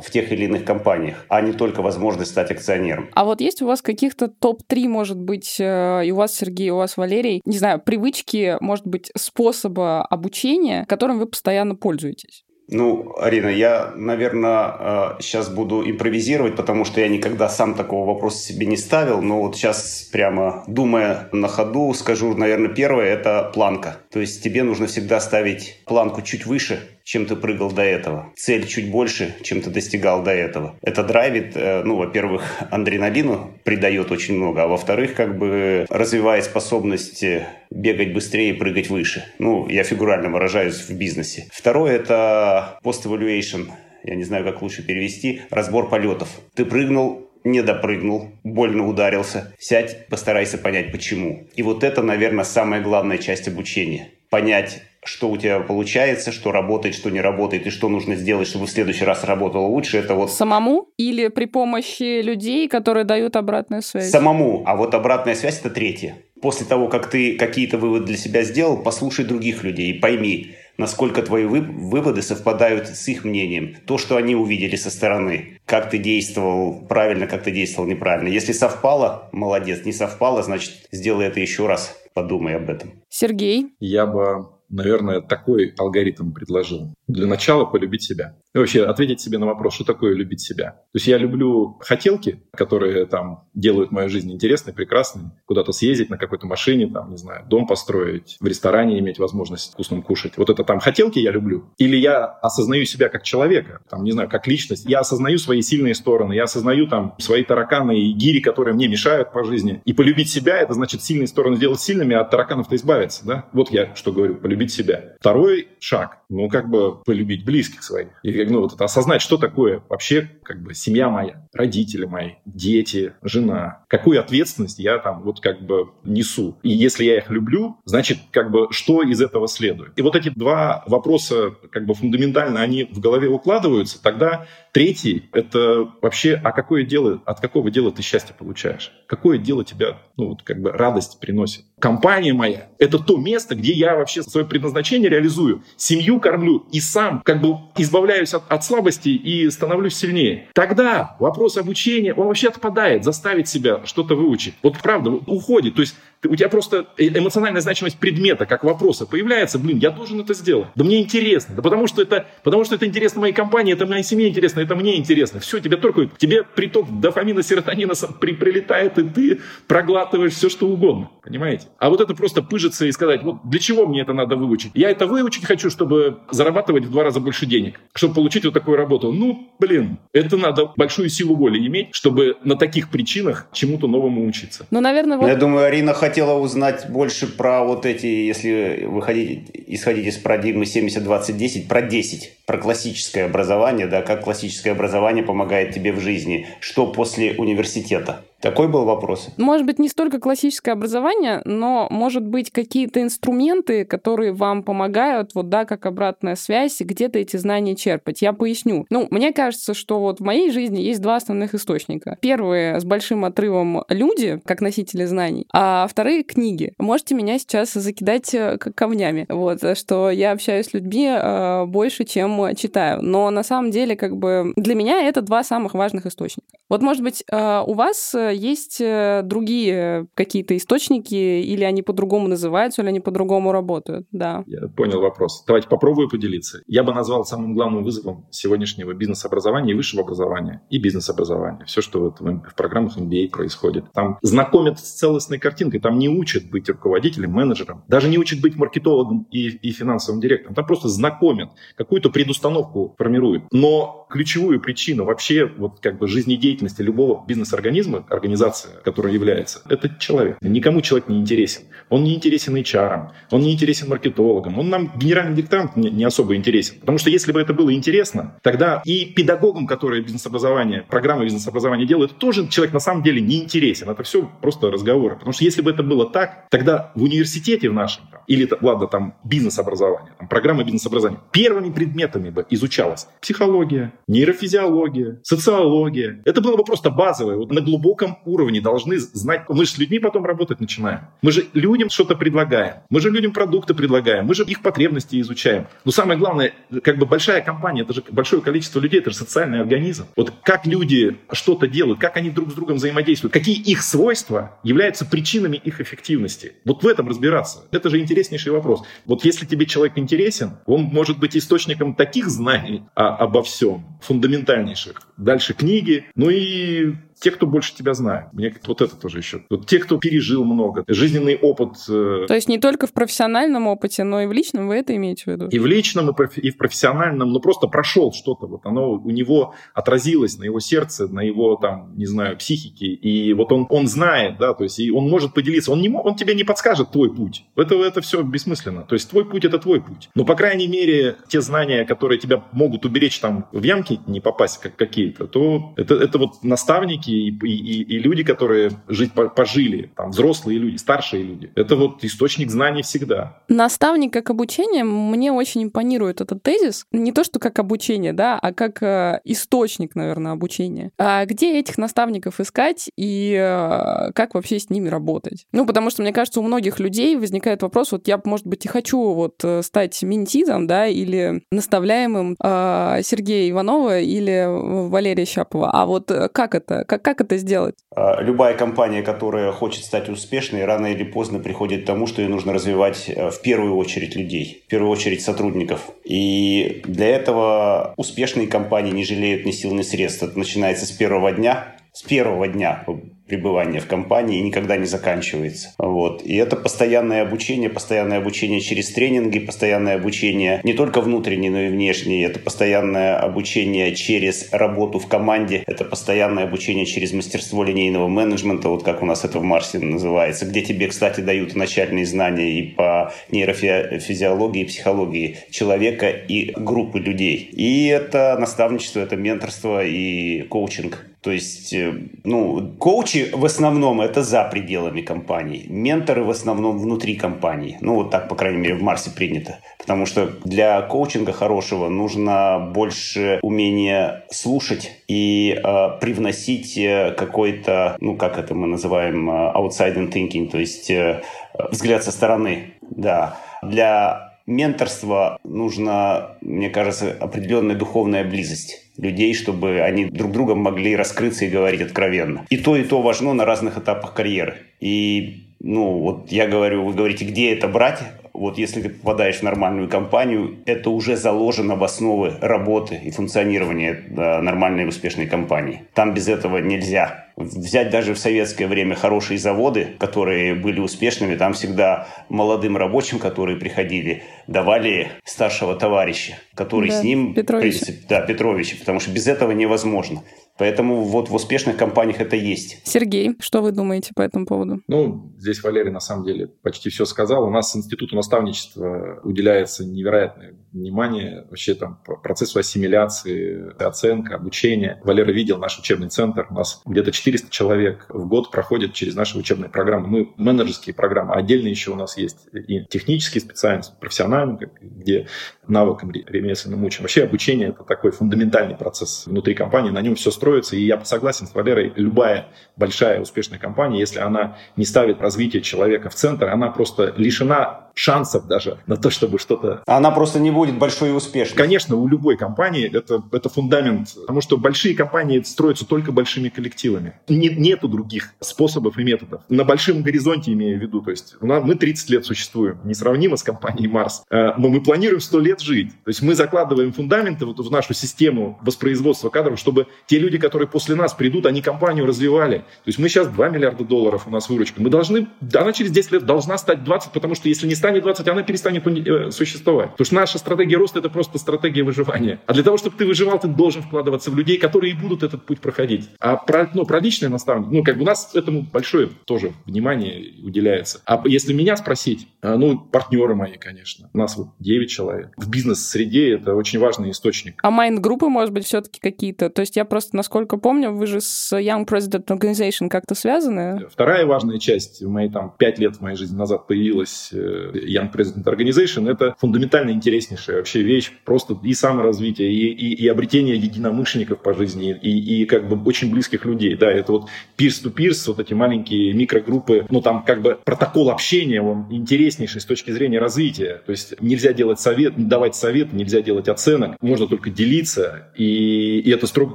в тех или иных компаниях, а не только возможность стать акционером. А вот есть у вас каких-то топ-3, может быть, э, и у вас, Сергей, и у вас, Валерий, не знаю, привычки, может быть, способа обучения, которым вы постоянно пользуетесь? Ну, Арина, я, наверное, сейчас э, буду импровизировать, потому что я никогда сам такого вопроса себе не ставил, но вот сейчас прямо думая на ходу, скажу, наверное, первое – это планка. То есть тебе нужно всегда ставить планку чуть выше, чем ты прыгал до этого. Цель чуть больше, чем ты достигал до этого. Это драйвит, э, ну, во-первых, адреналину придает очень много, а во-вторых, как бы развивает способность бегать быстрее и прыгать выше. Ну, я фигурально выражаюсь в бизнесе. Второе – это post-evaluation. Я не знаю, как лучше перевести. Разбор полетов. Ты прыгнул, не допрыгнул, больно ударился. Сядь, постарайся понять, почему. И вот это, наверное, самая главная часть обучения. Понять, что у тебя получается, что работает, что не работает, и что нужно сделать, чтобы в следующий раз работало лучше, это вот... Самому или при помощи людей, которые дают обратную связь? Самому. А вот обратная связь – это третье. После того, как ты какие-то выводы для себя сделал, послушай других людей и пойми, насколько твои выводы совпадают с их мнением. То, что они увидели со стороны. Как ты действовал правильно, как ты действовал неправильно. Если совпало, молодец. Не совпало, значит, сделай это еще раз. Подумай об этом. Сергей? Я бы наверное, такой алгоритм предложил. Для начала полюбить себя. Вообще ответить себе на вопрос, что такое любить себя. То есть я люблю хотелки, которые там делают мою жизнь интересной, прекрасной. Куда-то съездить на какой-то машине, там, не знаю, дом построить, в ресторане иметь возможность вкусным кушать. Вот это там хотелки я люблю. Или я осознаю себя как человека, там, не знаю, как личность. Я осознаю свои сильные стороны, я осознаю там свои тараканы и гири, которые мне мешают по жизни. И полюбить себя, это значит сильные стороны сделать сильными, а от тараканов-то избавиться, да? Вот я что говорю, полюбить себя. Второй шаг, ну, как бы полюбить близких своих. И, ну, вот это осознать, что такое вообще, как бы, семья моя, родители мои, дети, жена. Какую ответственность я там вот как бы несу. И если я их люблю, значит, как бы, что из этого следует. И вот эти два вопроса, как бы, фундаментально, они в голове укладываются, тогда третий — это вообще, а какое дело, от какого дела ты счастье получаешь? Какое дело тебя, ну, вот как бы радость приносит? Компания моя — это то место, где я вообще свое предназначение реализую, семью кормлю и сам как бы избавляюсь от, слабости и становлюсь сильнее. Тогда вопрос обучения, он вообще отпадает, заставить себя что-то выучить. Вот правда, уходит. То есть у тебя просто э, эмоциональная значимость предмета, как вопроса, появляется, блин, я должен это сделать. Да мне интересно. Да потому что это, потому что это интересно моей компании, это моей семье интересно, это мне интересно. Все, тебе только, тебе приток дофамина, серотонина при, прилетает, и ты проглатываешь все, что угодно. Понимаете? А вот это просто пыжиться и сказать, вот для чего мне это надо выучить? Я это выучить хочу, чтобы зарабатывать в два раза больше денег, чтобы получить вот такую работу. Ну, блин, это надо большую силу воли иметь, чтобы на таких причинах чему-то новому учиться. Ну, наверное, вот... Я думаю, Арина хотела узнать больше про вот эти, если вы хотите исходить из парадигмы 70-20-10, про 10, про классическое образование, да, как классическое образование помогает тебе в жизни, что после университета. Такой был вопрос. Может быть, не столько классическое образование, но, может быть, какие-то инструменты, которые вам помогают, вот, да, как обратная связь, где-то эти знания черпать. Я поясню. Ну, мне кажется, что вот в моей жизни есть два основных источника. Первые с большим отрывом люди, как носители знаний, а вторые — книги. Можете меня сейчас закидать э, камнями, вот, что я общаюсь с людьми э, больше, чем читаю. Но на самом деле, как бы, для меня это два самых важных источника. Вот, может быть, э, у вас есть другие какие-то источники, или они по-другому называются, или они по-другому работают, да. Я понял вопрос. Давайте попробую поделиться. Я бы назвал самым главным вызовом сегодняшнего бизнес-образования и высшего образования, и бизнес-образования. Все, что вот в программах MBA происходит. Там знакомят с целостной картинкой, там не учат быть руководителем, менеджером, даже не учат быть маркетологом и, и финансовым директором. Там просто знакомят, какую-то предустановку формируют. Но ключевую причину вообще вот как бы жизнедеятельности любого бизнес-организма, организации, которая является, это человек. Никому человек не интересен. Он не интересен HR, он не интересен маркетологам, он нам генеральный диктант не, не особо интересен. Потому что если бы это было интересно, тогда и педагогам, которые бизнес-образование, программы бизнес-образования делают, тоже человек на самом деле не интересен. Это все просто разговоры. Потому что если бы это было так, тогда в университете в нашем, или, ладно, там бизнес-образование, там, программа бизнес-образования, первыми предметами бы изучалась психология, нейрофизиология, социология. Это было бы просто базовое. Вот на глубоком уровне должны знать. Мы же с людьми потом работать начинаем. Мы же людям что-то предлагаем. Мы же людям продукты предлагаем. Мы же их потребности изучаем. Но самое главное, как бы большая компания, это же большое количество людей, это же социальный организм. Вот как люди что-то делают, как они друг с другом взаимодействуют, какие их свойства являются причинами их эффективности. Вот в этом разбираться. Это же интереснейший вопрос. Вот если тебе человек интересен, он может быть источником таких знаний обо всем, фундаментальнейших. Дальше книги, ну и те, кто больше тебя знает. Мне вот это тоже еще. Вот те, кто пережил много, жизненный опыт. Э, То есть не только в профессиональном опыте, но и в личном вы это имеете в виду? И в личном, и, профи- и в профессиональном, но просто прошел что-то. Вот оно у него отразилось на его сердце, на его, там, не знаю, психике. И вот он, он знает, да, то есть и он может поделиться. Он, не, он тебе не подскажет твой путь. Это, это все бессмысленно. То есть твой путь — это твой путь. Но, по крайней мере, те знания, которые тебя могут уберечь там в ямки, не попасть как какие-то, то это, это вот наставники, наставники и, и, и люди, которые жить пожили, там, взрослые люди, старшие люди. Это вот источник знаний всегда. Наставник как обучение, мне очень импонирует этот тезис. Не то, что как обучение, да, а как э, источник, наверное, обучения. А где этих наставников искать и э, как вообще с ними работать? Ну, потому что, мне кажется, у многих людей возникает вопрос, вот я, может быть, и хочу вот э, стать ментитом, да, или наставляемым Сергея Иванова или Валерия Щапова. А вот как это? Как, как это сделать? А, любая компания, которая хочет стать успешной, рано или поздно приходит к тому, что ей нужно развивать э, в первую очередь людей, в первую очередь сотрудников. И для этого успешные компании не жалеют ни сил, ни средств. Это начинается с первого дня. С первого дня пребывания в компании и никогда не заканчивается. Вот. И это постоянное обучение, постоянное обучение через тренинги, постоянное обучение не только внутреннее, но и внешнее. Это постоянное обучение через работу в команде, это постоянное обучение через мастерство линейного менеджмента, вот как у нас это в Марсе называется, где тебе, кстати, дают начальные знания и по нейрофизиологии, и психологии человека и группы людей. И это наставничество, это менторство и коучинг. То есть, э, ну, коучи в основном это за пределами компании. Менторы в основном внутри компании. Ну, вот так, по крайней мере, в Марсе принято. Потому что для коучинга хорошего нужно больше умения слушать и э, привносить э, какой-то, ну, как это мы называем, э, outside thinking, то есть э, взгляд со стороны. Да. Для менторства нужна, мне кажется, определенная духовная близость людей, чтобы они друг другом могли раскрыться и говорить откровенно. И то, и то важно на разных этапах карьеры. И, ну, вот я говорю, вы говорите, где это брать? Вот если ты попадаешь в нормальную компанию, это уже заложено в основы работы и функционирования нормальной успешной компании. Там без этого нельзя. Взять даже в советское время хорошие заводы, которые были успешными, там всегда молодым рабочим, которые приходили, давали старшего товарища, который да, с ним... Петрович. Да, Петровича, потому что без этого невозможно. Поэтому вот в успешных компаниях это есть. Сергей, что вы думаете по этому поводу? Ну, здесь Валерий на самом деле почти все сказал. У нас институту наставничества уделяется невероятное внимание вообще там процессу ассимиляции, оценка, обучения. Валера видел наш учебный центр. У нас где-то 400 человек в год проходят через наши учебные программы. Мы менеджерские программы. Отдельно еще у нас есть и технические специальности, профессиональные, где навыкам ремесленным учим. Вообще обучение – это такой фундаментальный процесс внутри компании. На нем все строится. И я согласен с Валерой, любая большая успешная компания, если она не ставит развитие человека в центр, она просто лишена шансов даже на то, чтобы что-то... Она просто не будет большой и успешной. Конечно, у любой компании это, это фундамент, потому что большие компании строятся только большими коллективами. Не, нету других способов и методов. На большом горизонте имею в виду, то есть у нас, мы 30 лет существуем, несравнимо с компанией Марс, э, но мы планируем 100 лет жить. То есть мы закладываем фундаменты вот в нашу систему воспроизводства кадров, чтобы те люди, которые после нас придут, они компанию развивали. То есть мы сейчас 2 миллиарда долларов у нас выручка. Мы должны, она через 10 лет должна стать 20, потому что если не станет 20, она перестанет э, существовать. Потому что наша стратегия роста – это просто стратегия выживания. А для того, чтобы ты выживал, ты должен вкладываться в людей, которые будут этот путь проходить. А про, ну, про личное наставничество, ну, как бы у нас этому большое тоже внимание уделяется. А если меня спросить, а, ну, партнеры мои, конечно. У нас вот 9 человек. В бизнес-среде это очень важный источник. А майнд-группы, может быть, все-таки какие-то? То есть я просто, насколько помню, вы же с Young President Organization как-то связаны? Вторая важная часть, моей там 5 лет в моей жизни назад появилась э, Young President Organization, это фундаментально интереснейшая вообще вещь, просто и саморазвитие, и, и, и обретение единомышленников по жизни, и, и как бы очень близких людей, да, это вот peer-to-peer, вот эти маленькие микрогруппы, ну там как бы протокол общения, он интереснейший с точки зрения развития, то есть нельзя делать совет, давать совет, нельзя делать оценок, можно только делиться, и, и это строго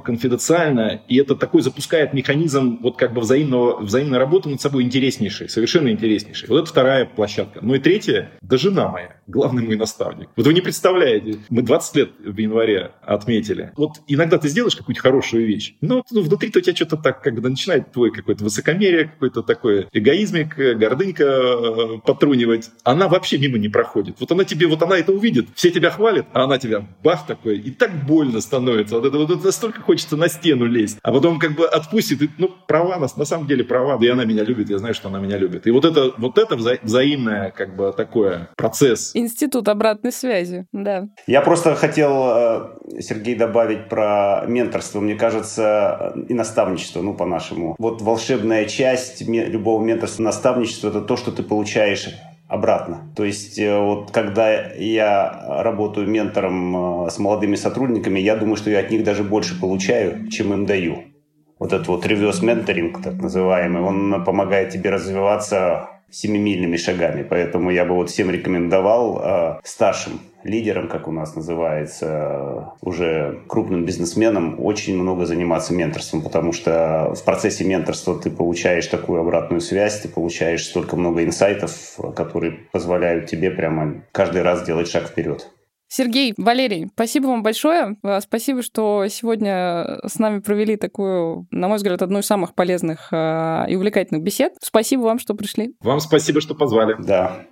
конфиденциально, и это такой запускает механизм вот как бы взаимного, взаимной работы над собой интереснейший, совершенно интереснейший. Вот это вторая площадка. Ну и третья, да жена моя, главный мой наставник. Вот вы не представляете, мы 20 лет в январе отметили. Вот иногда ты сделаешь какую-то хорошую вещь, но ну, внутри-то у тебя что-то так, бы начинает твой какой-то высокомерие, какой-то такой эгоизмик, гордынька э, потрунивать. Она вообще мимо не проходит. Вот она тебе, вот она это увидит, все тебя хвалят, а она тебя бах такой, и так больно становится. Вот это вот настолько хочется на стену лезть. А потом как бы отпустит, и, ну, права, на, на самом деле права, да и она меня любит, я знаю, что она меня любит. И вот это, вот это вза- взаимное как бы такое процесс. Институт обратной связи, да. Я просто хотел, э, Сергей, добавить про менторство. Мне кажется, и наставничество, ну, по-нашему. Вот волшебная часть любого менторства, наставничества – это то, что ты получаешь обратно. То есть э, вот когда я работаю ментором э, с молодыми сотрудниками, я думаю, что я от них даже больше получаю, чем им даю. Вот этот вот reverse менторинг, так называемый, он помогает тебе развиваться семимильными шагами. Поэтому я бы вот всем рекомендовал э, старшим лидерам, как у нас называется, э, уже крупным бизнесменам, очень много заниматься менторством, потому что в процессе менторства ты получаешь такую обратную связь, ты получаешь столько много инсайтов, которые позволяют тебе прямо каждый раз делать шаг вперед. Сергей, Валерий, спасибо вам большое. Э, спасибо, что сегодня с нами провели такую, на мой взгляд, одну из самых полезных э, и увлекательных бесед. Спасибо вам, что пришли. Вам спасибо, что позвали. Да.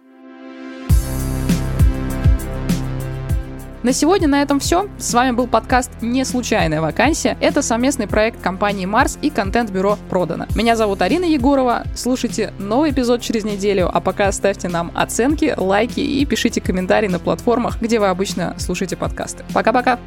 На сегодня на этом все. С вами был подкаст «Не случайная вакансия». Это совместный проект компании «Марс» и контент-бюро «Продано». Меня зовут Арина Егорова. Слушайте новый эпизод через неделю, а пока ставьте нам оценки, лайки и пишите комментарии на платформах, где вы обычно слушаете подкасты. Пока-пока!